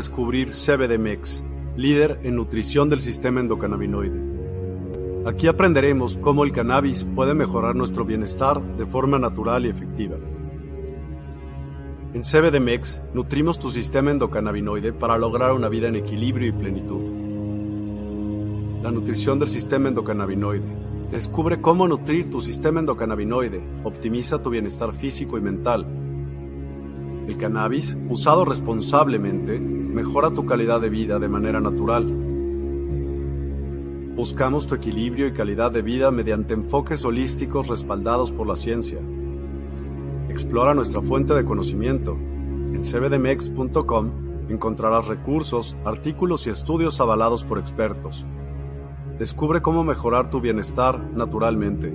descubrir CBDMEX, líder en nutrición del sistema endocannabinoide. Aquí aprenderemos cómo el cannabis puede mejorar nuestro bienestar de forma natural y efectiva. En CBDMEX nutrimos tu sistema endocannabinoide para lograr una vida en equilibrio y plenitud. La nutrición del sistema endocannabinoide. Descubre cómo nutrir tu sistema endocannabinoide, optimiza tu bienestar físico y mental. El cannabis, usado responsablemente, mejora tu calidad de vida de manera natural. Buscamos tu equilibrio y calidad de vida mediante enfoques holísticos respaldados por la ciencia. Explora nuestra fuente de conocimiento. En cbdmex.com encontrarás recursos, artículos y estudios avalados por expertos. Descubre cómo mejorar tu bienestar naturalmente.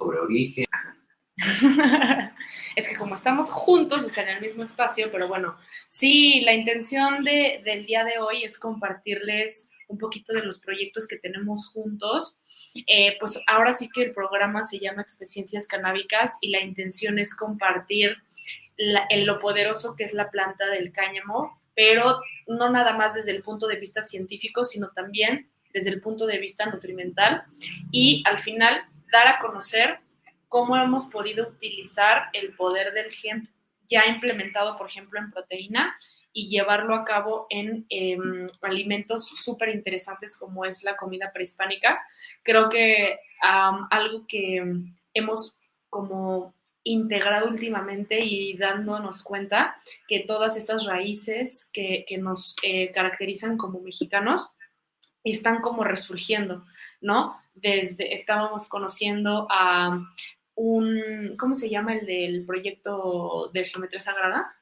Sobre origen. es que como estamos juntos, o sea, en el mismo espacio, pero bueno, sí, la intención de, del día de hoy es compartirles un poquito de los proyectos que tenemos juntos. Eh, pues ahora sí que el programa se llama Experiencias Canábicas y la intención es compartir en lo poderoso que es la planta del cáñamo, pero no nada más desde el punto de vista científico, sino también desde el punto de vista nutrimental y al final dar a conocer cómo hemos podido utilizar el poder del hemp ya implementado, por ejemplo, en proteína y llevarlo a cabo en em, alimentos súper interesantes como es la comida prehispánica. Creo que algo que hemos como integrado últimamente y dándonos cuenta que todas estas raíces que, nos eh, caracterizan como mexicanos están como resurgiendo, ¿no? Desde estábamos conociendo a un, ¿cómo se llama el del proyecto de Geometría Sagrada?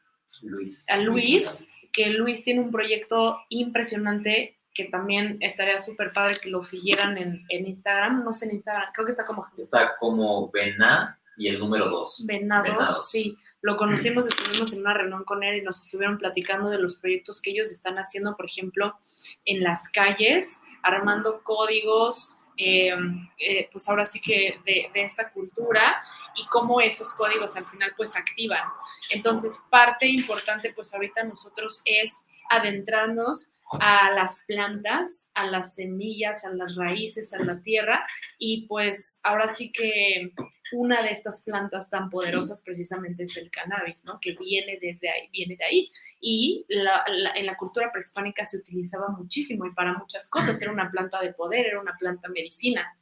Luis. A Luis, que Luis tiene un proyecto impresionante que también estaría súper padre que lo siguieran en, en, Instagram, no sé en Instagram, creo que está como... Está como Vena y el número 2. Venados, sí. Lo conocimos, estuvimos en una reunión con él y nos estuvieron platicando de los proyectos que ellos están haciendo, por ejemplo, en las calles, armando códigos, eh, eh, pues ahora sí que de, de, esta cultura y cómo esos códigos al final pues activan. Entonces, parte importante pues ahorita nosotros es adentrarnos a las plantas, a las semillas, a las raíces, a la tierra y pues ahora sí que una de estas plantas tan poderosas precisamente es el cannabis, ¿no? Que viene desde ahí, viene de ahí y en la cultura prehispánica se utilizaba muchísimo y para muchas cosas, era una planta de poder, era una planta medicina.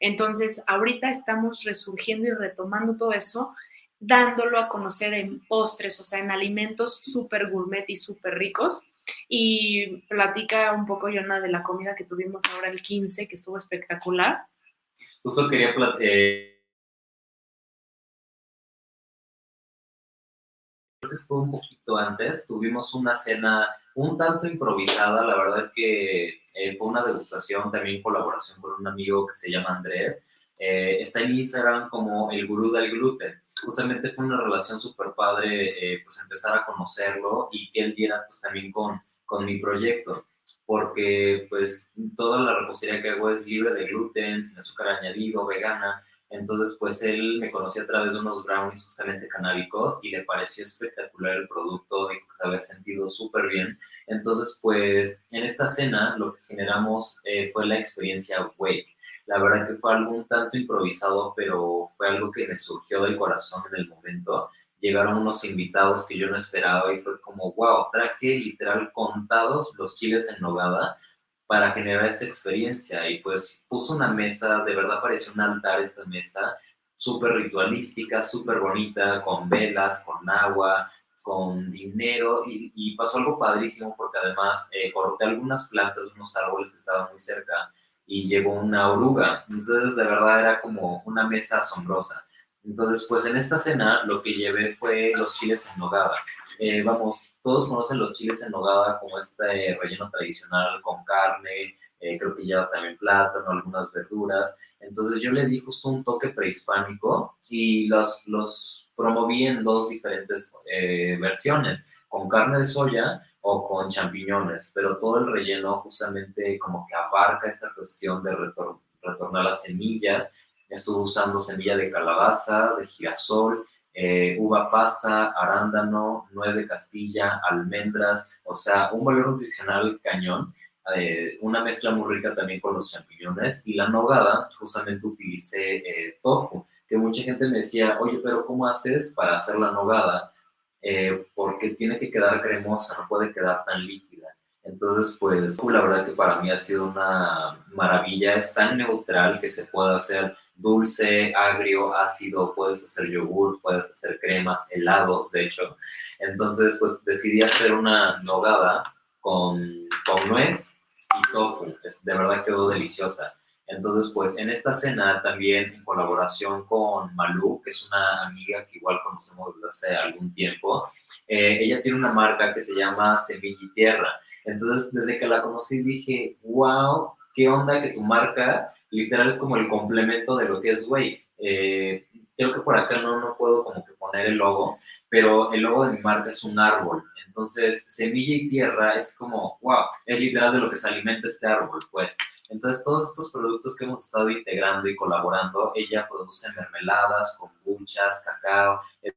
Entonces, ahorita estamos resurgiendo y retomando todo eso dándolo a conocer en postres, o sea, en alimentos súper gourmet y súper ricos y platica un poco, Yona, de la comida que tuvimos ahora el 15, que estuvo espectacular. Justo quería eh, creo que fue un poquito antes, tuvimos una cena un tanto improvisada, la verdad que eh, fue una degustación también colaboración con un amigo que se llama Andrés, eh, está en Instagram como el gurú del gluten. Justamente fue una relación súper padre, eh, pues empezar a conocerlo y que él diera pues también con, con mi proyecto, porque pues toda la repostería que hago es libre de gluten, sin azúcar añadido, vegana. Entonces, pues él me conoció a través de unos brownies justamente canábicos y le pareció espectacular el producto, dijo que se había sentido súper bien. Entonces, pues en esta cena lo que generamos eh, fue la experiencia Wake. La verdad que fue algo un tanto improvisado, pero fue algo que me surgió del corazón en el momento. Llegaron unos invitados que yo no esperaba y fue como, wow, traje literal contados los chiles en nogada para generar esta experiencia y pues puso una mesa, de verdad pareció un altar esta mesa, súper ritualística, súper bonita, con velas, con agua, con dinero y, pasó algo padrísimo porque además eh, corté algunas plantas unos árboles que estaban muy cerca y llegó una oruga. Entonces, de verdad era como una mesa asombrosa. Entonces, pues en esta cena lo que llevé fue los chiles en nogada. Eh, vamos, todos conocen los chiles en nogada como este relleno tradicional con carne, eh, creo que lleva también plátano, algunas verduras. Entonces yo le di justo un toque prehispánico y los, los promoví en dos diferentes eh, versiones, con carne de soya o con champiñones, pero todo el relleno justamente como que abarca esta cuestión de retor retornar las semillas. Estuve usando semilla de calabaza, de girasol, eh, uva pasa, arándano, nuez de Castilla, almendras, o sea, un valor nutricional cañón. Eh, una mezcla muy rica también con los champiñones y la nogada, justamente utilicé eh, tofu, que mucha gente me decía, oye, pero ¿cómo haces para hacer la nogada? Eh, porque tiene que quedar cremosa, no puede quedar tan líquida. Entonces, pues la verdad que para mí ha sido una maravilla, es tan neutral que se puede hacer dulce, agrio, ácido, puedes hacer yogur, puedes hacer cremas, helados, de hecho. Entonces, pues decidí hacer una nogada con, con nuez y tofu, es, de verdad quedó deliciosa. Entonces, pues en esta cena también en colaboración con Malú, que es una amiga que igual conocemos desde hace algún tiempo, eh, ella tiene una marca que se llama Semilla Tierra. Entonces, desde que la conocí dije, wow, qué onda que tu marca literal es como el complemento de lo que es Wake. Eh, creo que por acá no, no puedo como que poner el logo, pero el logo de mi marca es un árbol. Entonces, semilla y tierra es como, wow, es literal de lo que se alimenta este árbol, pues. Entonces, todos estos productos que hemos estado integrando y colaborando, ella produce mermeladas, kombuchas, cacao. Eh,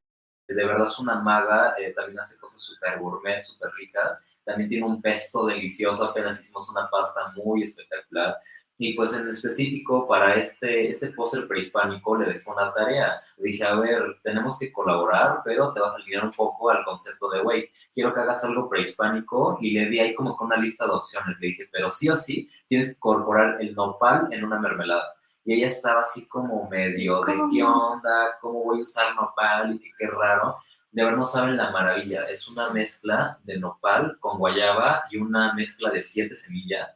de verdad es una maga, eh, también hace cosas súper gourmet, súper ricas. También tiene un pesto delicioso, apenas hicimos una pasta muy espectacular. Y pues en específico para este, este póster prehispánico le dejé una tarea. Le dije, a ver, tenemos que colaborar, pero te vas a alinear un poco al concepto de Wake. Quiero que hagas algo prehispánico y le di ahí como con una lista de opciones. Le dije, pero sí o sí tienes que incorporar el nopal en una mermelada. Y ella estaba así como medio de qué onda, cómo voy a usar nopal y que qué raro. De verdad no saben la maravilla. Es una mezcla de nopal con guayaba y una mezcla de siete semillas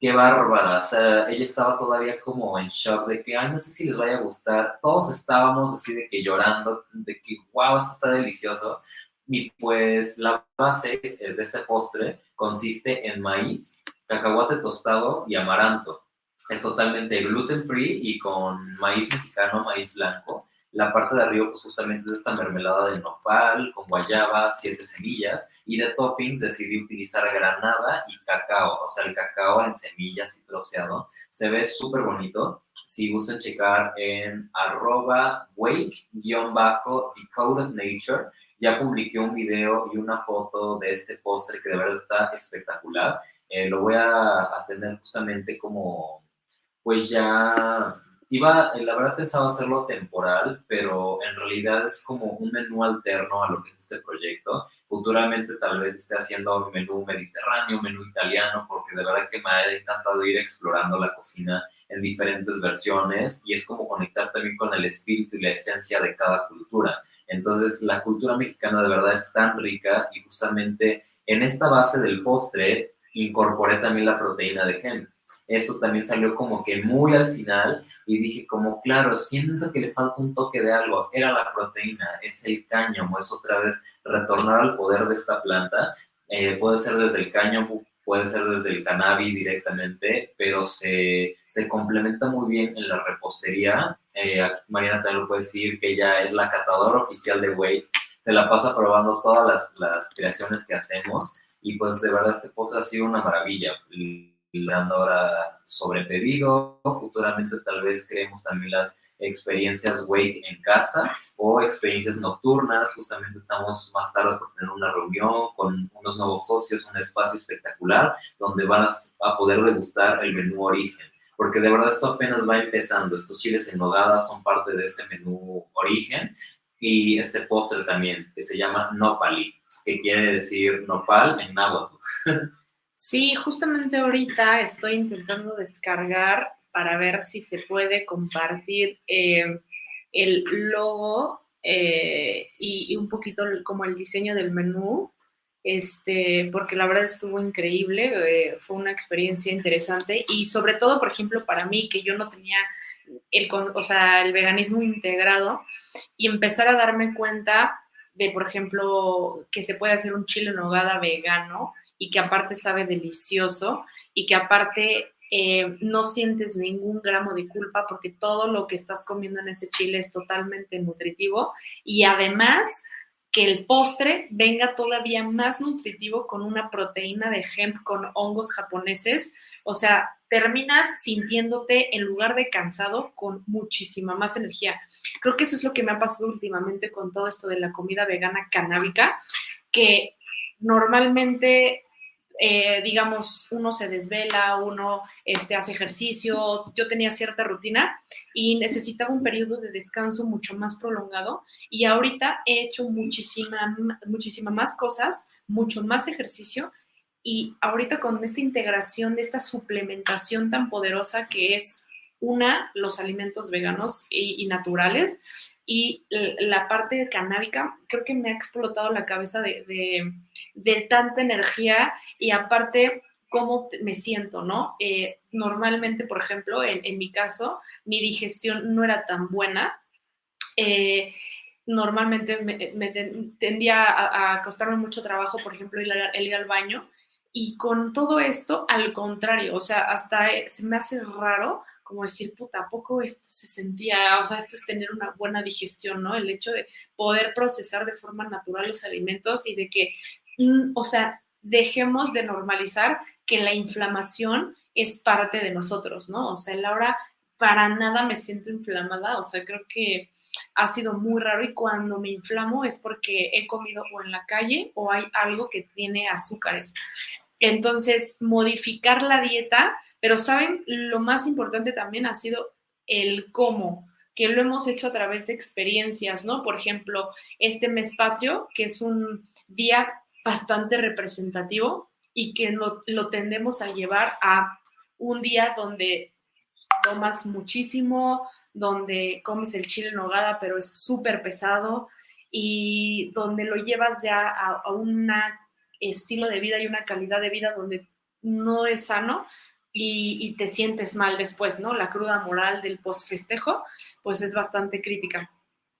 qué bárbara. O sea, ella estaba todavía como en shock de que, ay, no sé si les vaya a gustar. Todos estábamos así de que llorando, de que, wow, esto está delicioso. Y pues la base de este postre consiste en maíz, cacahuate tostado y amaranto. Es totalmente gluten free y con maíz mexicano, maíz blanco. La parte de arriba, pues justamente es esta mermelada de nopal, con guayaba, siete semillas. Y de toppings decidí utilizar granada y cacao. O sea, el cacao en semillas y troceado. Se ve súper bonito. Si gustan checar en arroba wake-decoded nature, ya publiqué un video y una foto de este postre que de verdad está espectacular. Eh, lo voy a, a justamente como, pues ya iba, la verdad pensaba hacerlo temporal, pero en realidad es como un menú alterno a lo que es este proyecto. Futuramente tal vez esté haciendo un menú mediterráneo, menú italiano, porque de verdad que me ha encantado ir explorando la cocina en diferentes versiones y es como conectar también con el espíritu y la esencia de cada cultura. Entonces, la cultura mexicana de verdad es tan rica y justamente en esta base del postre incorporé también la proteína de hemp eso también salió como que muy al final y dije como, claro, siento que le falta un toque de algo, era la proteína, es el cáñamo, es otra vez retornar al poder de esta planta, eh, puede ser desde el cáñamo, puede ser desde el cannabis directamente, pero se, se complementa muy bien en la repostería. Eh, Mariana también lo puede decir que ella es la catadora oficial de Wake, se la pasa probando todas las, las creaciones que hacemos y pues de verdad este post ha sido una maravilla dando ahora sobre pedido. Futuramente tal vez creemos también las experiencias wake en casa o experiencias nocturnas. Justamente estamos más tarde por tener una reunión con unos nuevos socios, un espacio espectacular donde van a, poder degustar el menú origen. Porque de verdad esto apenas va empezando. Estos chiles en nogada son parte de ese menú origen y este postre también que se llama nopali, que quiere decir nopal en náhuatl. Sí, justamente ahorita estoy intentando descargar para ver si se puede compartir eh, el logo eh, y, un poquito como el diseño del menú, este, porque la verdad estuvo increíble, eh, fue una experiencia interesante. Y sobre todo, por ejemplo, para mí, que yo no tenía el, o sea, el veganismo integrado y empezar a darme cuenta de, por ejemplo, que se puede hacer un chile en nogada vegano y que aparte sabe delicioso y que aparte eh, no sientes ningún gramo de culpa porque todo lo que estás comiendo en ese chile es totalmente nutritivo y además que el postre venga todavía más nutritivo con una proteína de hemp con hongos japoneses. O sea, terminas sintiéndote en lugar de cansado con muchísima más energía. Creo que eso es lo que me ha pasado últimamente con todo esto de la comida vegana canábica, que normalmente eh, digamos, uno se desvela, uno este, hace ejercicio, yo tenía cierta rutina y necesitaba un periodo de descanso mucho más prolongado y ahorita he hecho muchísima, muchísima más cosas, mucho más ejercicio y ahorita con esta integración de esta suplementación tan poderosa que es una, los alimentos veganos y, y naturales y la parte canábica, creo que me ha explotado la cabeza de, de, tanta energía y aparte cómo me siento, ¿no? Eh, normalmente, por ejemplo, en, en, mi caso, mi digestión no era tan buena. Eh, normalmente me, tendía a, a, costarme mucho trabajo, por ejemplo, el, el ir al baño. Y con todo esto, al contrario, o sea, hasta se me hace raro como decir, puta, ¿a poco esto se sentía? O sea, esto es tener una buena digestión, ¿no? El hecho de poder procesar de forma natural los alimentos y de que, mm, o sea, dejemos de normalizar que la inflamación es parte de nosotros, ¿no? O sea, Laura, para nada me siento inflamada, o sea, creo que ha sido muy raro y cuando me inflamo es porque he comido o en la calle o hay algo que tiene azúcares. Entonces, modificar la dieta pero, ¿saben? Lo más importante también ha sido el cómo, que lo hemos hecho a través de experiencias, ¿no? Por ejemplo, este mes patrio, que es un día bastante representativo y que lo, tendemos a llevar a un día donde tomas muchísimo, donde comes el chile en nogada, pero es súper pesado y donde lo llevas ya a un estilo de vida y una calidad de vida donde no es sano, y, te sientes mal después, ¿no? La cruda moral del post-festejo, pues es bastante crítica.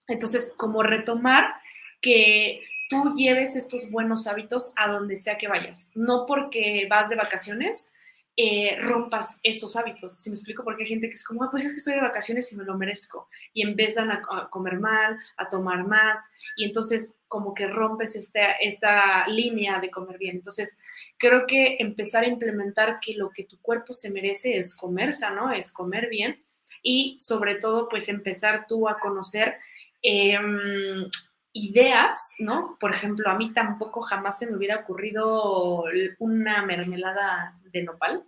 Entonces, como retomar que tú lleves estos buenos hábitos a donde sea que vayas, no porque vas de vacaciones, eh, rompas esos hábitos. Si me explico, porque hay gente que es como, ah, pues es que estoy de vacaciones y me lo merezco. Y empiezan a, comer mal, a tomar más, y entonces como que rompes esta, esta línea de comer bien. Entonces, creo que empezar a implementar que lo que tu cuerpo se merece es comer sano, es comer bien, y sobre todo, pues empezar tú a conocer em, ideas, ¿no? Por ejemplo, a mí tampoco jamás se me hubiera ocurrido una mermelada de nopal.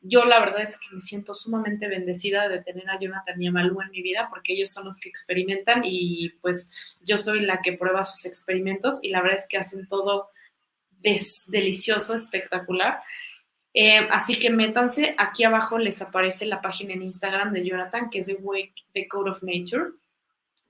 Yo la verdad es que me siento sumamente bendecida de tener a Jonathan y a Malú en mi vida porque ellos son los que experimentan y pues yo soy la que prueba sus experimentos y la verdad es que hacen todo delicioso, espectacular. Eh, así que métanse, aquí abajo les aparece la página en Instagram de Jonathan que es The Wake, The Code of Nature.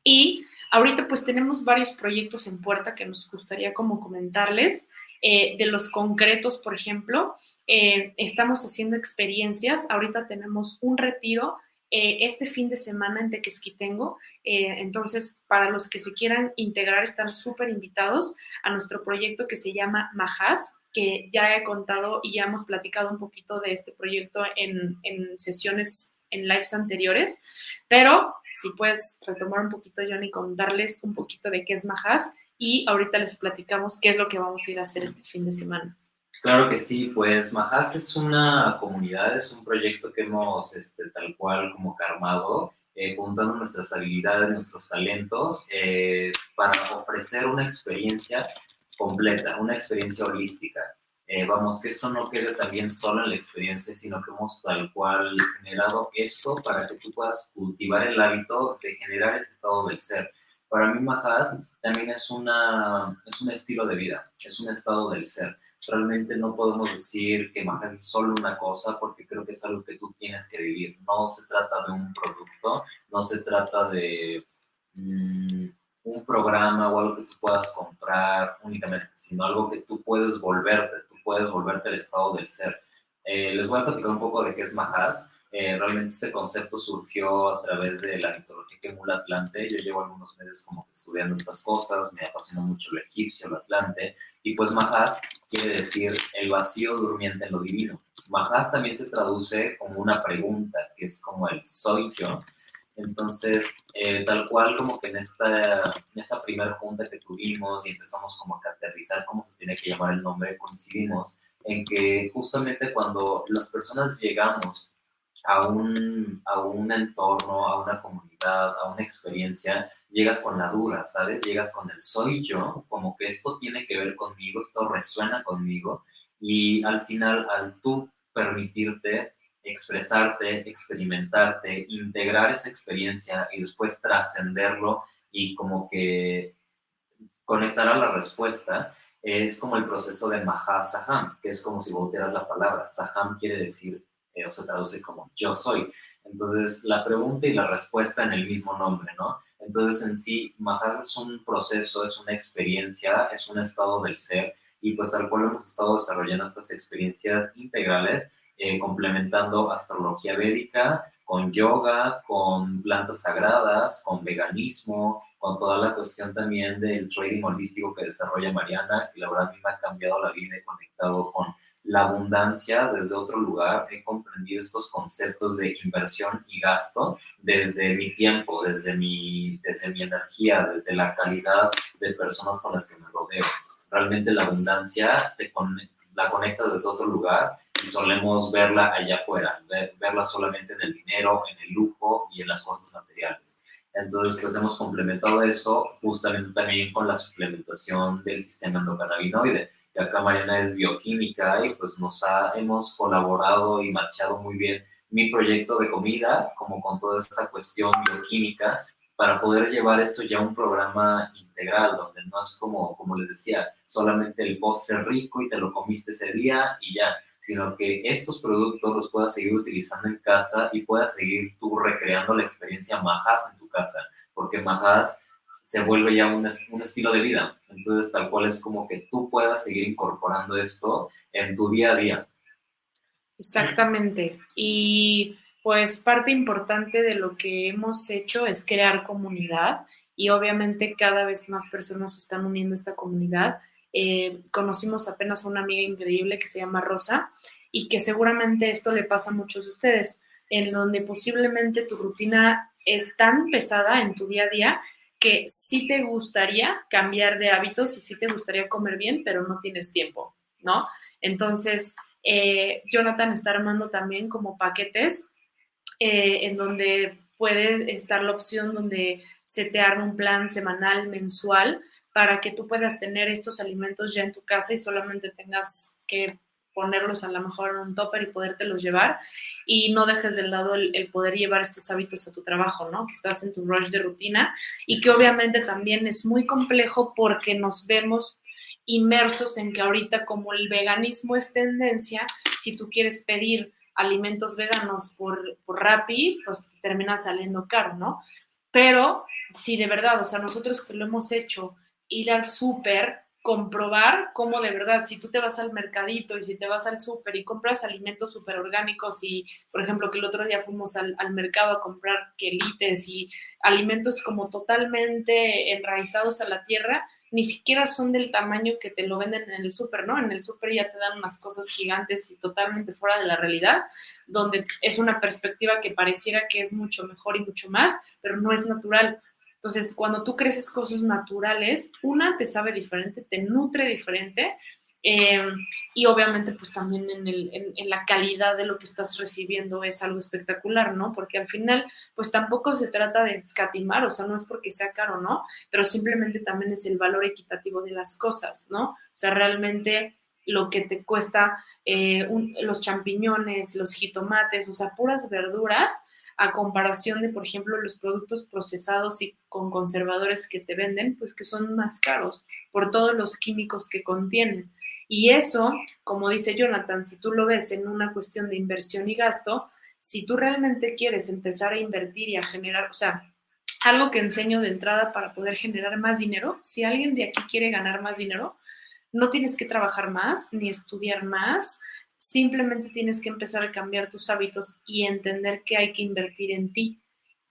Y ahorita pues tenemos varios proyectos en puerta que nos gustaría como comentarles. Eh, de los concretos, por ejemplo, eh, estamos haciendo experiencias. Ahorita tenemos un retiro eh, este fin de semana en Tequesquitengo. entonces, para los que se quieran integrar, están súper invitados a nuestro proyecto que se llama Majas, que ya he contado y ya hemos platicado un poquito de este proyecto en, en sesiones, en lives anteriores. Pero si puedes retomar un poquito, Johnny, contarles un poquito de qué es Majas y ahorita les platicamos qué es lo que vamos a ir a hacer este fin de semana. Claro que sí, pues Majas es una comunidad, es un proyecto que hemos este, tal cual como que armado, eh, juntando nuestras habilidades, nuestros talentos, eh, para ofrecer una experiencia completa, una experiencia holística. Eh, vamos, que esto no quede también solo en la experiencia, sino que hemos tal cual generado esto para que tú puedas cultivar el hábito de generar ese estado del ser para mí Majas también es, una, es un estilo de vida, es un estado del ser. Realmente no podemos decir que Majas es solo una cosa porque creo que es algo que tú tienes que vivir. No se trata de un producto, no se trata de mm, un programa o algo que tú puedas comprar únicamente, sino algo que tú puedes volverte, puedes volverte el estado del ser. Eh, les voy a platicar un poco de qué es Majas. Eh, realmente este concepto surgió a través de la mitología que emula Atlante. Yo llevo algunos meses como que estudiando estas cosas, me apasiona mucho lo egipcio, lo Atlante, y pues Majas quiere decir el vacío durmiente en lo divino. Majas también se traduce como una pregunta, que es como el soy yo. Entonces, eh, tal cual como que en esta, en esta primera junta que tuvimos y empezamos como a aterrizar cómo se tiene que llamar el nombre, coincidimos en que justamente cuando las personas llegamos a un, a un entorno, a una comunidad, a una experiencia, llegas con la dura, ¿sabes? Llegas con el soy yo, como que esto tiene que ver conmigo, esto resuena conmigo, y al final, al tú permitirte expresarte, experimentarte, integrar esa experiencia y después trascenderlo y como que conectar a la respuesta, es como el proceso de Maha Saham, que es como si voltearas la palabra. Saham quiere decir o se traduce como yo soy. Entonces, la pregunta y la respuesta en el mismo nombre, ¿no? Entonces, en sí, Majas es un proceso, es una experiencia, es un estado del ser, y pues tal cual hemos estado desarrollando estas experiencias integrales, eh, complementando astrología védica, con yoga, con plantas sagradas, con veganismo, con toda la cuestión también del trading holístico que desarrolla Mariana, que la verdad a mí me ha cambiado la vida, he conectado con la abundancia desde otro lugar, he comprendido estos conceptos de inversión y gasto desde mi tiempo, desde mi, desde mi energía, desde la calidad de personas con las que me rodeo. Realmente la abundancia te la conecta desde otro lugar y solemos verla allá afuera, verla solamente en el dinero, en el lujo y en las cosas materiales. Entonces, pues hemos complementado eso justamente también con la suplementación del sistema endocannabinoide y acá Mariana es bioquímica y pues nos ha, hemos colaborado y marchado muy bien mi proyecto de comida, como con toda esta cuestión bioquímica, para poder llevar esto ya a un programa integral, donde no es como, como les decía, solamente el postre rico y te lo comiste ese día y ya, sino que estos productos los puedas seguir utilizando en casa y puedas seguir tú recreando la experiencia Majas en tu casa, porque Majas se vuelve ya un, un, estilo de vida. Entonces, tal cual es como que tú puedas seguir incorporando esto en tu día a día. Exactamente. Y pues parte importante de lo que hemos hecho es crear comunidad y obviamente cada vez más personas se están uniendo a esta comunidad. Eh, conocimos apenas a una amiga increíble que se llama Rosa y que seguramente esto le pasa a muchos de ustedes, en donde posiblemente tu rutina es tan pesada en tu día a día que sí te gustaría cambiar de hábitos y sí te gustaría comer bien, pero no tienes tiempo, ¿no? Entonces, eh, Jonathan está armando también como paquetes eh, en donde puede estar la opción donde se te arma un plan semanal, mensual, para que tú puedas tener estos alimentos ya en tu casa y solamente tengas que ponerlos a lo mejor en un topper y podértelos llevar y no dejes de lado el, poder llevar estos hábitos a tu trabajo, ¿no? Que estás en tu rush de rutina y que obviamente también es muy complejo porque nos vemos inmersos en que ahorita como el veganismo es tendencia, si tú quieres pedir alimentos veganos por, por pues termina saliendo caro, ¿no? Pero si de verdad, o sea, nosotros que lo hemos hecho, ir al súper, comprobar cómo de verdad, si tú te vas al mercadito y si te vas al súper y compras alimentos súper orgánicos y, por ejemplo, que el otro día fuimos al, al, mercado a comprar quelites y alimentos como totalmente enraizados a la tierra, ni siquiera son del tamaño que te lo venden en el súper, ¿no? En el súper ya te dan unas cosas gigantes y totalmente fuera de la realidad, donde es una perspectiva que pareciera que es mucho mejor y mucho más, pero no es natural. Entonces, cuando tú creces cosas naturales, una te sabe diferente, te nutre diferente eh, y obviamente pues también en, el, en, la calidad de lo que estás recibiendo es algo espectacular, ¿no? Porque al final pues tampoco se trata de escatimar, o sea, no es porque sea caro, ¿no? Pero simplemente también es el valor equitativo de las cosas, ¿no? O sea, realmente lo que te cuesta eh, los champiñones, los jitomates, o sea, puras verduras, a comparación de, por ejemplo, los productos procesados y con conservadores que te venden, pues que son más caros por todos los químicos que contienen. Y eso, como dice Jonathan, si tú lo ves en una cuestión de inversión y gasto, si tú realmente quieres empezar a invertir y a generar, o sea, algo que enseño de entrada para poder generar más dinero, si alguien de aquí quiere ganar más dinero, no tienes que trabajar más ni estudiar más, simplemente tienes que empezar a cambiar tus hábitos y entender que hay que invertir en ti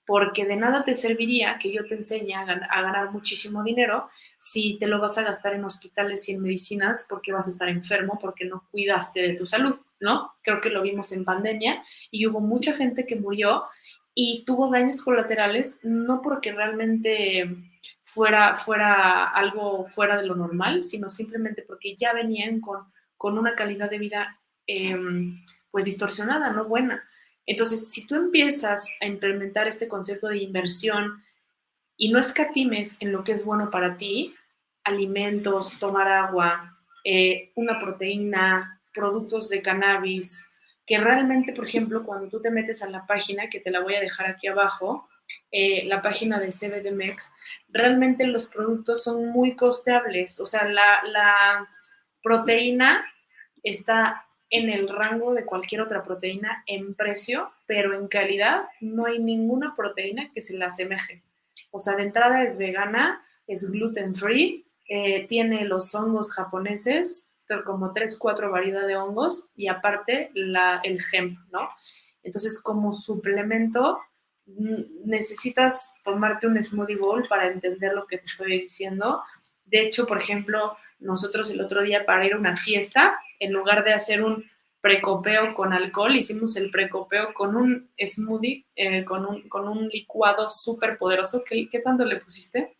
porque de nada te serviría que yo te enseñe a, a, ganar muchísimo dinero si te lo vas a gastar en hospitales y en medicinas porque vas a estar enfermo, porque no cuidaste de tu salud, ¿no? Creo que lo vimos en pandemia y hubo mucha gente que murió y tuvo daños colaterales, no porque realmente fuera, fuera algo fuera de lo normal, sino simplemente porque ya venían con, con una calidad de vida eh, pues distorsionada, no buena. Entonces, si tú empiezas a implementar este concepto de inversión y no escatimes en lo que es bueno para ti, alimentos, tomar agua, eh, una proteína, productos de cannabis, que realmente, por ejemplo, cuando tú te metes a la página, que te la voy a dejar aquí abajo, eh, la página de CBDMEX, realmente los productos son muy costeables. O sea, la, la proteína está en el rango de cualquier otra proteína en precio, pero en calidad no hay ninguna proteína que se la asemeje. O sea, de entrada es vegana, es gluten free, eh, tiene los hongos japoneses, como tres, cuatro variedades de hongos y aparte la, el hemp, ¿no? Entonces, como suplemento, necesitas tomarte un smoothie bowl para entender lo que te estoy diciendo. De hecho, por ejemplo, nosotros el otro día para ir a una fiesta, en lugar de hacer un precopeo con alcohol, hicimos el precopeo con un smoothie, eh, con, un, con un licuado súper poderoso. ¿Qué, ¿Qué, tanto le pusiste?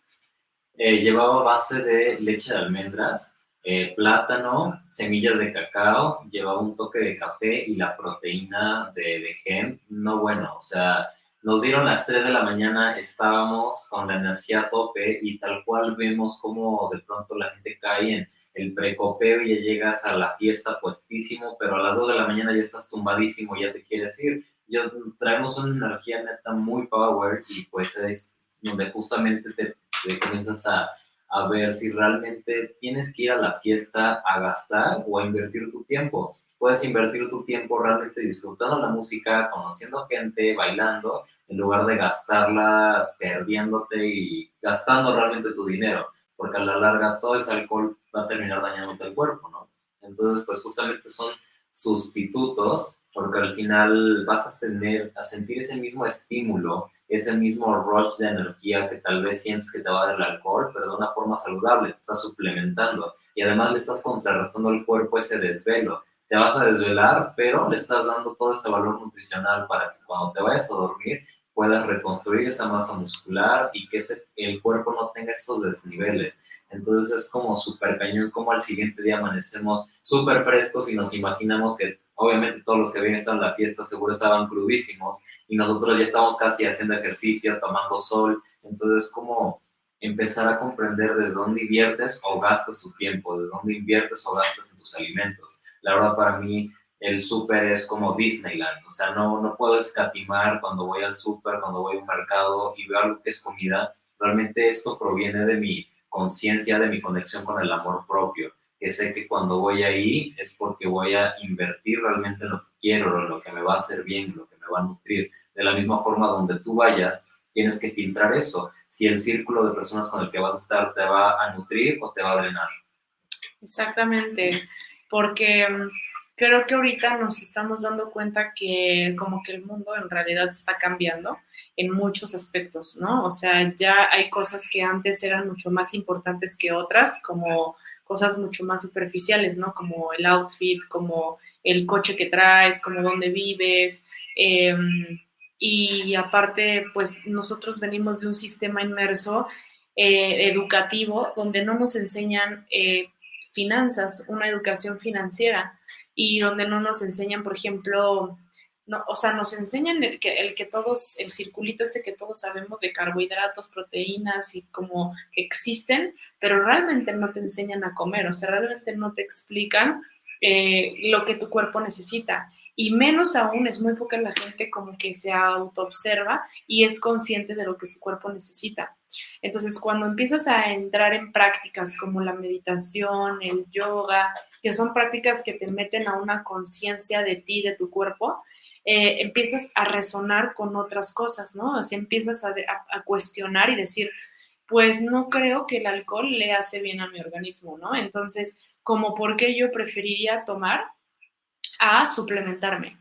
Eh, llevaba base de leche de almendras, eh, plátano, semillas de cacao, llevaba un toque de café y la proteína de, de. No bueno, o sea, nos dieron las 3 de la mañana, estábamos con la energía a tope y tal cual vemos cómo de pronto la gente cae en el precopeo y ya llegas a la fiesta puestísimo, pero a las 2 de la mañana ya estás tumbadísimo, ya te quieres ir. Ya traemos una energía neta muy power y pues es donde justamente te, te comienzas a, a ver si realmente tienes que ir a la fiesta a gastar o a invertir tu tiempo. Puedes invertir tu tiempo realmente disfrutando la música, conociendo gente, bailando, en lugar de gastarla perdiéndote y gastando realmente tu dinero, porque a la larga todo ese alcohol va a terminar dañándote el cuerpo, ¿no? Entonces, pues justamente son, sustitutos, porque al final vas a, tener, a sentir ese mismo estímulo, ese mismo rush de energía que tal vez sientes que te va a dar el alcohol, pero de una forma saludable, te estás suplementando y además le estás contrarrestando al cuerpo ese desvelo. Te vas a desvelar, pero le estás dando todo este valor nutricional para que cuando te vayas a dormir puedas reconstruir esa masa muscular y que ese, el cuerpo no tenga esos desniveles. Entonces es como súper cañón, como al siguiente día amanecemos súper frescos y nos imaginamos que obviamente todos los que habían estado en la fiesta seguro estaban crudísimos y nosotros ya estamos casi haciendo ejercicio, tomando sol. Entonces es como empezar a comprender desde dónde inviertes o gastas tu tiempo, desde dónde inviertes o gastas en tus alimentos. La verdad para mí el súper es como Disneyland, o sea, no, no puedo escatimar cuando voy al súper, cuando voy a un mercado y veo algo que es comida. Realmente esto proviene de mi conciencia, de mi conexión con el amor propio, que sé que cuando voy ahí es porque voy a invertir realmente en lo que quiero, en lo que me va a hacer bien, lo que me va a nutrir. De la misma forma donde tú vayas, tienes que filtrar eso, si el círculo de personas con el que vas a estar te va a nutrir o te va a drenar. Exactamente, porque mm, creo que ahorita nos estamos dando cuenta que como que el mundo en realidad está cambiando en muchos aspectos, ¿no? O sea, ya hay cosas que antes eran mucho más importantes que otras, como cosas mucho más superficiales, ¿no? Como el outfit, como el coche que traes, como dónde vives. Em, y aparte, pues nosotros venimos de un sistema inmerso eh, educativo donde no nos enseñan eh, finanzas, una educación financiera y donde no nos enseñan, por ejemplo, no, o sea, nos enseñan el que, el que todos, el circulito este que todos sabemos de carbohidratos, proteínas y como que existen, pero realmente no te enseñan a comer, o sea, realmente no te explican eh, lo que tu cuerpo necesita. Y menos aún, es muy poca la gente como que se autoobserva y es consciente de lo que su cuerpo necesita. Entonces, cuando empiezas a entrar en prácticas como la meditación, el yoga, que son prácticas que te meten a una conciencia de ti, de tu cuerpo, eh, empiezas a resonar con otras cosas, ¿no? O empiezas a, a, cuestionar y decir, pues no creo que el alcohol le hace bien a mi organismo, ¿no? Entonces, como por qué yo preferiría tomar a suplementarme.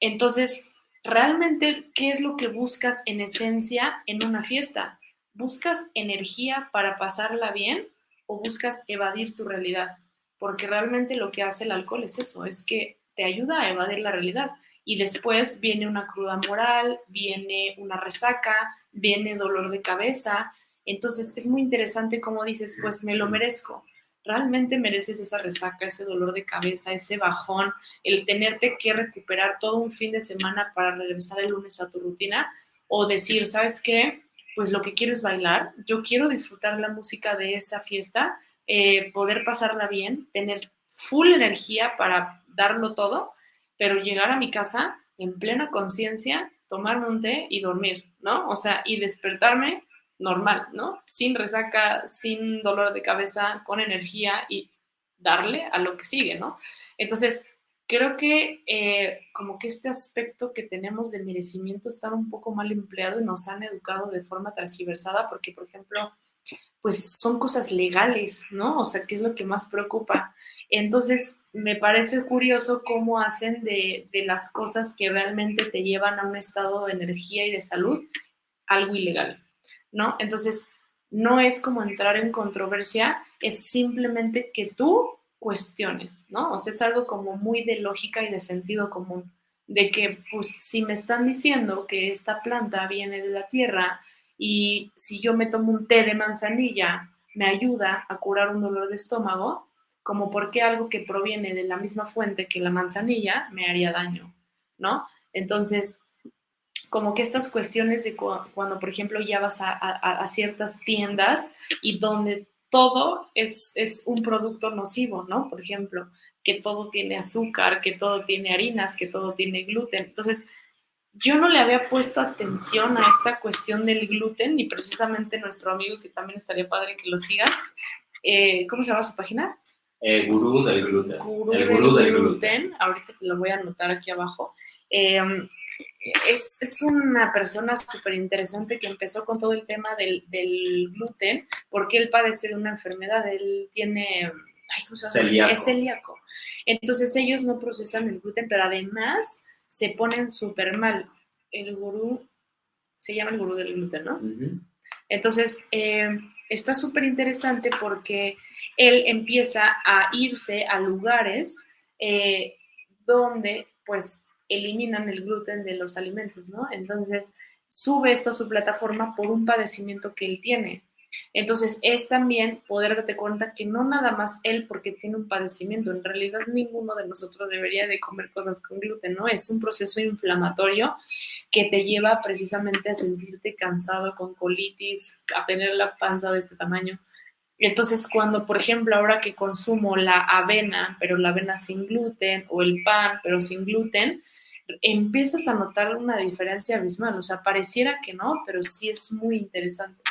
Entonces, realmente, ¿qué es lo que buscas en esencia en una fiesta? ¿Buscas energía para pasarla bien o buscas evadir tu realidad? Porque realmente lo que hace el alcohol es eso, es que te ayuda a evadir la realidad. Y después viene una cruda moral, viene una resaca, viene dolor de cabeza. Entonces es muy interesante como dices, pues me lo merezco realmente mereces esa resaca, ese dolor de cabeza, ese bajón, el tenerte que recuperar todo un fin de semana para regresar el lunes a tu rutina o decir, ¿sabes qué? Pues lo que quiero es bailar, yo quiero disfrutar la música de esa fiesta, eh, poder pasarla bien, tener full energía para darlo todo, pero llegar a mi casa en plena conciencia, tomarme un té y dormir, ¿no? O sea, y despertarme normal, ¿no? Sin resaca, sin dolor de cabeza, con energía y darle a lo que sigue, ¿no? Entonces, creo que eh, como que este aspecto que tenemos de merecimiento está un poco mal empleado y nos han educado de forma transversada porque, por ejemplo, pues son cosas legales, ¿no? O sea, ¿qué es lo que más preocupa? Entonces, me parece curioso cómo hacen de, de las cosas que realmente te llevan a un estado de energía y de salud algo ilegal. ¿No? Entonces, no es como entrar en controversia, es simplemente que tú cuestiones, ¿no? O sea, es algo como muy de lógica y de sentido común, de que, pues, si me están diciendo que esta planta viene de la tierra y si yo me tomo un té de manzanilla me ayuda a curar un dolor de estómago, como porque algo que proviene de la misma fuente que la manzanilla me haría daño, ¿no? Entonces, como que estas cuestiones de cuando, por ejemplo, ya vas a, ciertas tiendas y donde todo es, es, un producto nocivo, ¿no? Por ejemplo, que todo tiene azúcar, que todo tiene harinas, que todo tiene gluten. Entonces, yo no le había puesto atención a esta cuestión del gluten y precisamente nuestro amigo, que también estaría padre que lo sigas, eh, ¿cómo se llama su página? Eh, gurú del gluten. Gurú el gurú del, gluten. Ahorita te lo voy a anotar aquí abajo. Eh, es, es una persona súper interesante que empezó con todo el tema del, del, gluten, porque él padece de una enfermedad, él tiene ay, ¿cómo se llama? Celíaco. Es celíaco. Entonces ellos no procesan el gluten, pero además se ponen súper mal. El gurú, se llama el gurú del gluten, ¿no? Entonces, eh, está súper interesante porque él empieza a irse a lugares eh, donde pues eliminan el gluten de los alimentos, ¿no? Entonces, sube esto a su plataforma por un padecimiento que él tiene. Entonces, es también poder darte cuenta que no nada más él porque tiene un padecimiento, en realidad ninguno de nosotros debería de comer cosas con gluten, ¿no? Es un proceso inflamatorio que te lleva precisamente a sentirte cansado con colitis, a tener la panza de este tamaño. Entonces, cuando, por ejemplo, ahora que consumo la avena, pero la avena sin gluten, o el pan, pero sin gluten, empiezas a notar una diferencia abismal. O sea, pareciera que no, pero sí es muy interesante.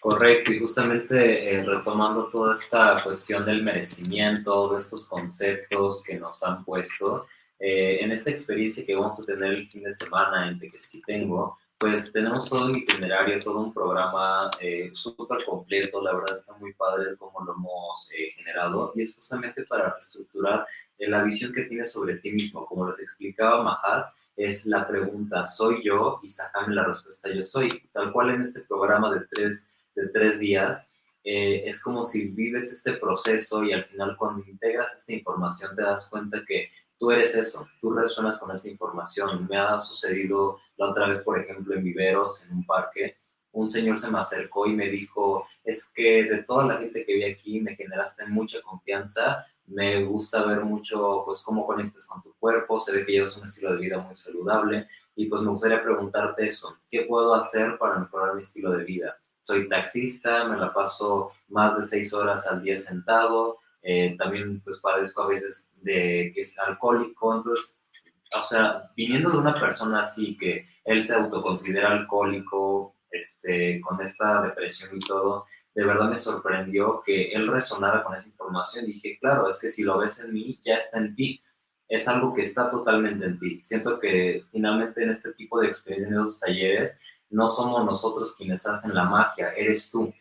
Correcto, y justamente eh, retomando toda esta cuestión del merecimiento, de estos conceptos que nos han puesto, eh, en esta experiencia que vamos a tener el fin de semana en Tequesquitengo, pues tenemos todo un itinerario, todo un programa eh, súper completo, la verdad está muy padre cómo lo hemos eh, generado, y es justamente para reestructurar eh, la visión que tienes sobre ti mismo, como les explicaba Majas, es la pregunta, ¿soy yo? Y sácame la respuesta, yo soy. Tal cual en este programa de tres de tres días, eh, es como si vives este proceso y al final cuando integras esta información te das cuenta que tú eres eso, tú resuenas con esa información. Me ha sucedido la otra vez, por ejemplo, en Viveros, en un parque, un señor se me acercó y me dijo, es que de toda la gente que vi aquí me generaste mucha confianza, me gusta ver mucho pues cómo conectas con tu cuerpo, se ve que llevas un estilo de vida muy saludable y pues me gustaría preguntarte eso, ¿qué puedo hacer para mejorar mi estilo de vida? soy taxista, me la paso más de seis horas al día sentado, eh, también pues padezco a veces de que es alcohólico, entonces, o sea, viniendo de una persona así que él se autoconsidera alcohólico, este, con esta depresión y todo, de verdad me sorprendió que él resonara con esa información. Dije, claro, es que si lo ves en mí, ya está en ti. Es algo que está totalmente en ti. Siento que finalmente en este tipo de experiencias, en esos talleres, no somos nosotros quienes hacen la magia, eres tú.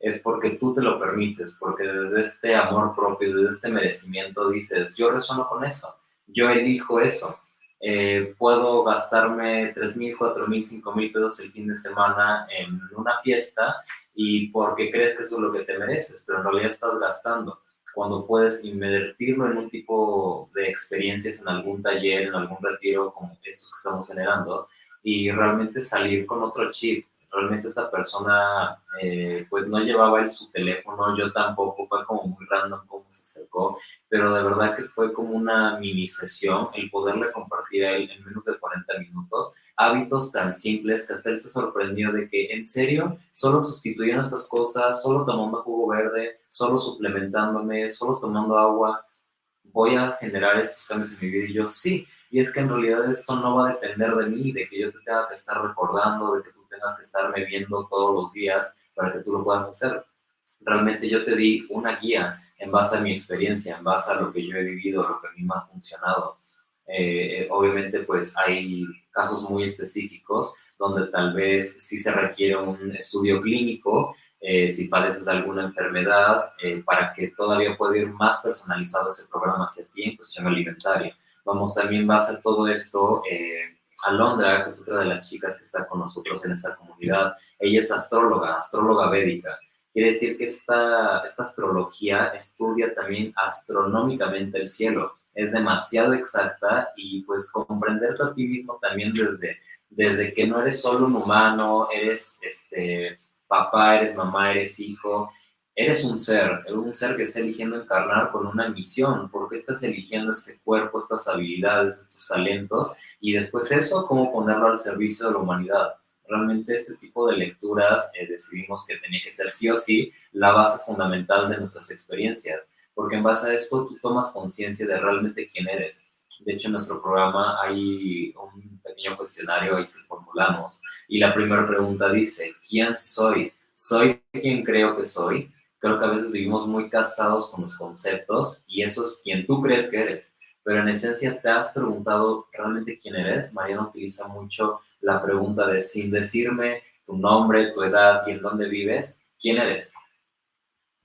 Es porque tú te lo permites, porque desde este amor propio, desde este merecimiento dices, yo resueno con eso, yo elijo eso. Eh, puedo gastarme 3 mil, 4 mil, 5 mil pesos el fin de semana en una fiesta y porque crees que eso es lo que te mereces, pero en realidad estás gastando. Cuando puedes invertirlo en un tipo de experiencias, en algún taller, en algún retiro como estos que estamos generando, y realmente salir con otro chip. Realmente esta persona eh, pues no llevaba él su teléfono, yo tampoco, fue como muy random cómo se acercó, pero de verdad que fue como una mini sesión el poderle compartir a él en menos de 40 minutos hábitos tan simples que hasta él se sorprendió de que en serio solo sustituyendo estas cosas, solo tomando jugo verde, solo suplementándome, solo tomando agua, voy a generar estos cambios en mi vida y yo sí, y es que en realidad esto no va a depender de mí, de que yo te tenga que estar recordando, de que tú tengas que estarme viendo todos los días para que tú lo puedas hacer. Realmente yo te di una guía en base a mi experiencia, en base a lo que yo he vivido, lo que a mí me ha funcionado. Eh, obviamente, pues hay casos muy específicos donde tal vez sí se requiere un estudio clínico, eh, si padeces alguna enfermedad, eh, para que todavía pueda ir más personalizado ese programa hacia ti en cuestión alimentaria. Vamos también base a todo esto eh, a Londra, que es otra de las chicas que está con nosotros en esta comunidad. Ella es astróloga, astróloga védica. Quiere decir que esta, esta astrología estudia también astronómicamente el cielo. Es demasiado exacta y pues comprenderte a ti mismo también desde, desde que no eres solo un humano, eres este, papá, eres mamá, eres hijo, eres un ser, un ser que está eligiendo encarnar con una misión, porque estás eligiendo este cuerpo, estas habilidades, estos talentos, y después eso, cómo ponerlo al servicio de la humanidad. Realmente este tipo de lecturas eh, decidimos que tenía que ser sí o sí la base fundamental de nuestras experiencias, porque en base a esto tú tomas conciencia de realmente quién eres. De hecho, en nuestro programa hay un pequeño cuestionario ahí que formulamos, y la primera pregunta dice, ¿quién soy? ¿Soy quien creo que soy? Creo que a veces vivimos muy casados con los conceptos y eso es quien tú crees que eres. Pero en esencia, ¿te has preguntado realmente quién eres? Mariana utiliza mucho la pregunta de sin decirme tu nombre, tu edad y en dónde vives, ¿quién eres?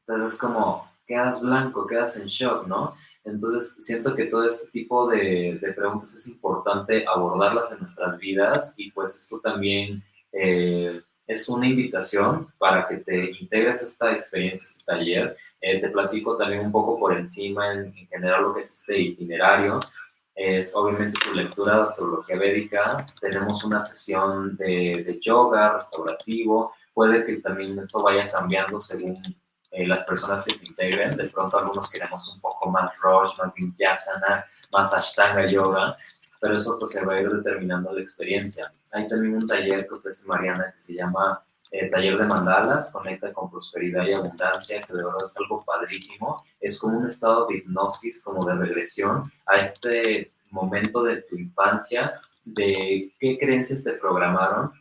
Entonces es como, quedas blanco, quedas en shock, ¿no? Entonces, siento que todo este tipo de, preguntas es importante abordarlas en nuestras vidas y pues esto también eh, es una invitación para que te integres a esta experiencia, este taller. Eh, te platico también un poco por encima en, general lo que es este itinerario. Es obviamente tu lectura de astrología védica. Tenemos una sesión de, yoga restaurativo. Puede que también esto vaya cambiando según eh, las personas que se integren. De pronto algunos queremos un poco más Rosh, más Vinyasana, más Ashtanga Yoga, pero eso pues se va a ir determinando la experiencia. Hay también un taller que ofrece Mariana que se llama eh, Taller de Mandalas, conecta con prosperidad y abundancia, que de verdad es algo padrísimo. Es como un estado de hipnosis, como de regresión a este momento de tu infancia, de qué creencias te programaron,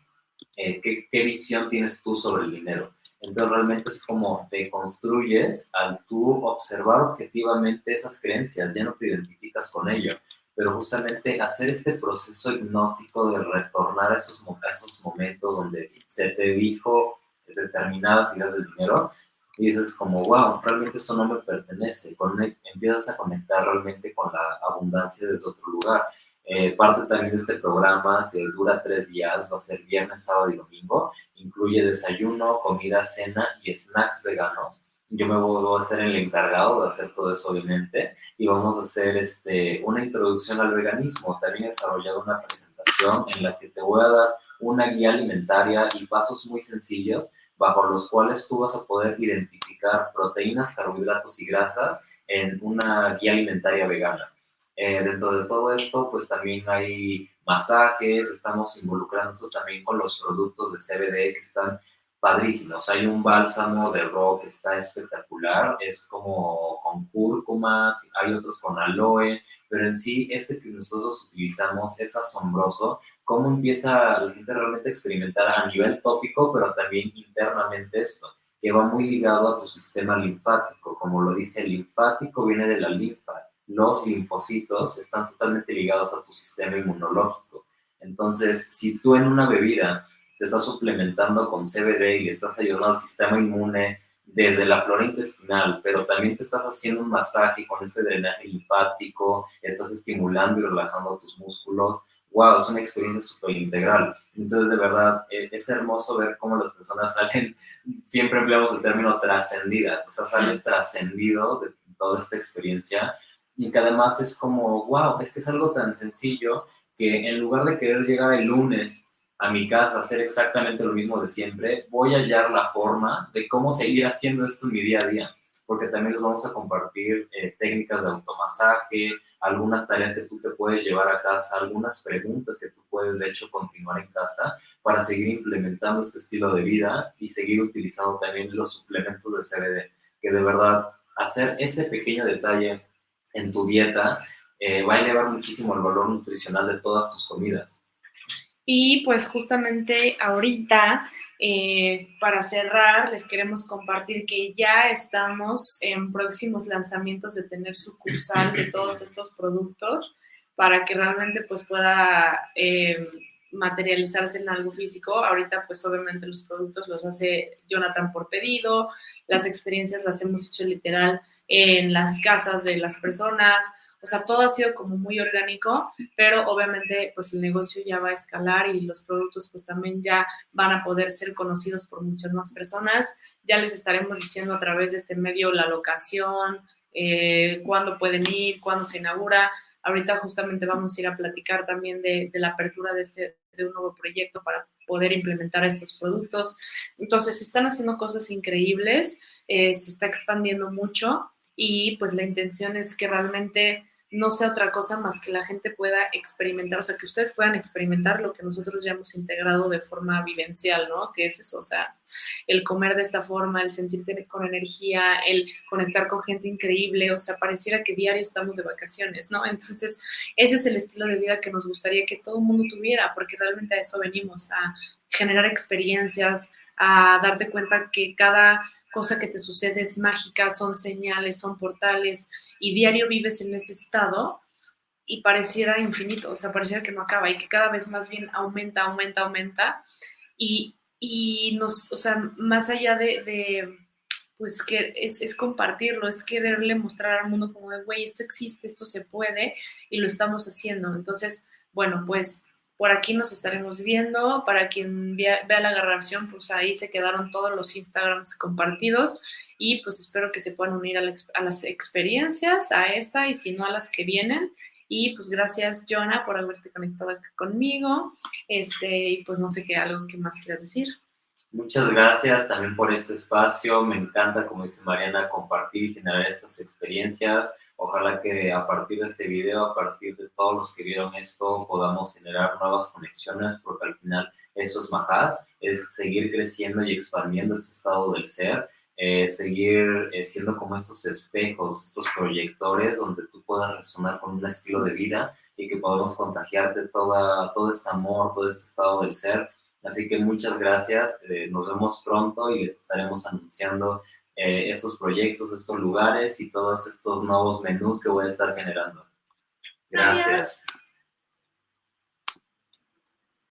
eh, qué, visión tienes tú sobre el dinero entonces realmente es como te construyes al tú observar objetivamente esas creencias, ya no te identificas con ello, pero justamente hacer este proceso hipnótico de retornar a esos, esos momentos donde se te dijo determinadas ideas del dinero y dices como, wow, realmente esto no me pertenece, empiezas a conectar realmente con la abundancia desde otro lugar. Eh, parte también de este programa que dura tres días, va a ser viernes, sábado y domingo. Incluye desayuno, comida, cena y snacks veganos. Yo me voy a ser el encargado de hacer todo eso, obviamente. Y vamos a hacer este, una introducción al veganismo. También he desarrollado una presentación en la que te voy a dar una guía alimentaria y pasos muy sencillos bajo los cuales tú vas a poder identificar proteínas, carbohidratos y grasas en una guía alimentaria vegana. Eh, dentro de todo esto, pues también hay masajes, estamos involucrándonos también con los productos de CBD que están padrísimos. Hay un bálsamo de rock que está espectacular, es como con cúrcuma, hay otros con aloe, pero en sí este que nosotros utilizamos es asombroso cómo empieza la gente realmente a experimentar a nivel tópico, pero también internamente esto, que va muy ligado a tu sistema linfático. Como lo dice, el linfático viene de la linfa los linfocitos están totalmente ligados a tu sistema inmunológico. Entonces, si tú en una bebida te estás suplementando con CBD y le estás ayudando al sistema inmune desde la flora intestinal, pero también te estás haciendo un masaje con ese drenaje linfático, estás estimulando y relajando tus músculos, wow, es una experiencia súper integral. Entonces, de verdad, e, es hermoso ver cómo las personas salen, siempre empleamos el término trascendidas, o sea, sales trascendido de toda esta experiencia y que además es como, wow, es que es algo tan sencillo que en lugar de querer llegar el lunes a mi casa hacer exactamente lo mismo de siempre, voy a hallar la forma de cómo seguir haciendo esto en mi día a día, porque también les vamos a compartir eh, técnicas de automasaje, algunas tareas que tú te puedes llevar a casa, algunas preguntas que tú puedes de hecho continuar en casa para seguir implementando este estilo de vida y seguir utilizando también los suplementos de CBD, que de verdad hacer ese pequeño detalle en tu dieta, eh, va a elevar muchísimo el valor nutricional de todas tus comidas. Y pues justamente ahorita, eh, para cerrar, les queremos compartir que ya estamos en próximos lanzamientos de tener sucursal de todos estos productos para que realmente pues pueda eh, materializarse en algo físico. Ahorita pues obviamente los productos los hace Jonathan por pedido, las experiencias las hemos hecho literal en las casas de las personas, o sea, todo ha sido como muy orgánico, pero obviamente pues el negocio ya va a escalar y los productos pues también ya van a poder ser conocidos por muchas más personas. Ya les estaremos diciendo a través de este medio la locación, eh, cuándo pueden ir, cuándo se inaugura. Ahorita justamente vamos a ir a platicar también de, la apertura de, este, de un nuevo proyecto para poder implementar estos productos. Entonces, se están haciendo cosas increíbles, eh, se está expandiendo mucho y pues la intención es que realmente no sea otra cosa más que la gente pueda experimentar, o sea, que ustedes puedan experimentar lo que nosotros ya hemos integrado de forma vivencial, ¿no? Que es eso, o sea, el comer de esta forma, el sentirte con energía, el conectar con gente increíble, o sea, pareciera que diario estamos de vacaciones, ¿no? Entonces, ese es el estilo de vida que nos gustaría que todo el mundo tuviera, porque realmente a eso venimos, a generar experiencias, a darte cuenta que cada cosa que te sucede es mágica, son señales, son portales, y diario vives en ese estado y pareciera infinito, o sea, pareciera que no acaba y que cada vez más bien aumenta, aumenta, aumenta, y, y nos, o sea, más allá de, pues que es, es, compartirlo, es quererle mostrar al mundo como de, güey, esto existe, esto se puede y lo estamos haciendo. Entonces, bueno, pues por aquí nos estaremos viendo. Para quien vea, la grabación, pues ahí se quedaron todos los Instagrams compartidos y pues espero que se puedan unir a, las experiencias, a esta y si no a las que vienen. Y pues gracias, Jonah, por haberte conectado acá conmigo. Este, y pues no sé qué, algo que más quieras decir. Muchas gracias también por este espacio. Me encanta, como dice Mariana, compartir y generar estas experiencias. Ojalá que a partir de este video, a partir de todos los que vieron esto, podamos generar nuevas conexiones, porque al final eso es Majás, es seguir creciendo y expandiendo este estado del ser, eh, seguir eh, siendo como estos espejos, estos proyectores donde tú puedas resonar con un estilo de vida y que podamos contagiarte toda, todo este amor, todo este estado del ser. Así que muchas gracias, eh, nos vemos pronto y les estaremos anunciando eh, estos proyectos, estos lugares y todos estos nuevos menús que voy a estar generando. Gracias.